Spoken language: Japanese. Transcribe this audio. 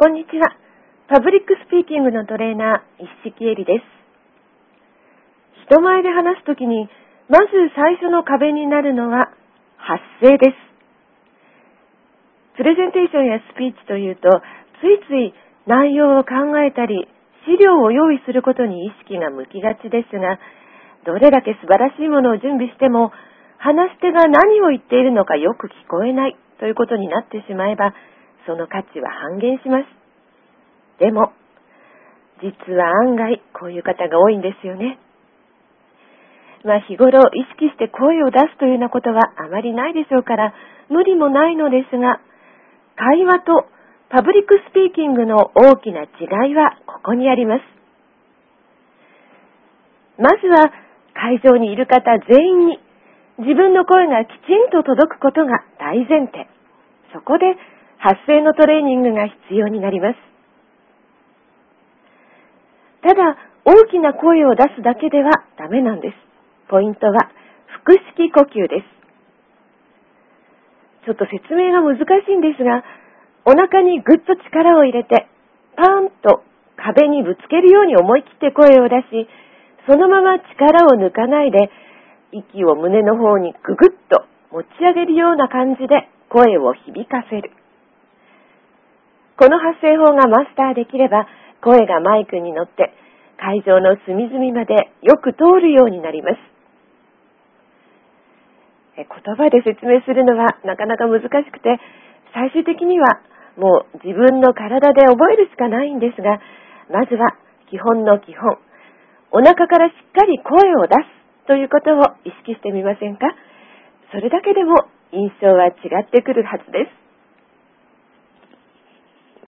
こんにちは。パブリックスピーキングのトレーナー、一式エリです。人前で話すときに、まず最初の壁になるのは、発声です。プレゼンテーションやスピーチというと、ついつい内容を考えたり、資料を用意することに意識が向きがちですが、どれだけ素晴らしいものを準備しても、話し手が何を言っているのかよく聞こえないということになってしまえば、その価値は半減します。でも、実は案外こういう方が多いんですよね。まあ日頃意識して声を出すというようなことはあまりないでしょうから、無理もないのですが、会話とパブリックスピーキングの大きな違いはここにあります。まずは会場にいる方全員に自分の声がきちんと届くことが大前提。そこで発声のトレーニングが必要になります。ただ、大きな声を出すだけではダメなんです。ポイントは、腹式呼吸です。ちょっと説明が難しいんですが、お腹にぐっと力を入れて、パーンと壁にぶつけるように思い切って声を出し、そのまま力を抜かないで、息を胸の方にぐぐっと持ち上げるような感じで声を響かせる。この発声法がマスターできれば、声がマイクに乗って会場の隅々までよく通るようになります。言葉で説明するのはなかなか難しくて、最終的にはもう自分の体で覚えるしかないんですが、まずは基本の基本、お腹からしっかり声を出すということを意識してみませんか？それだけでも印象は違ってくるはずです。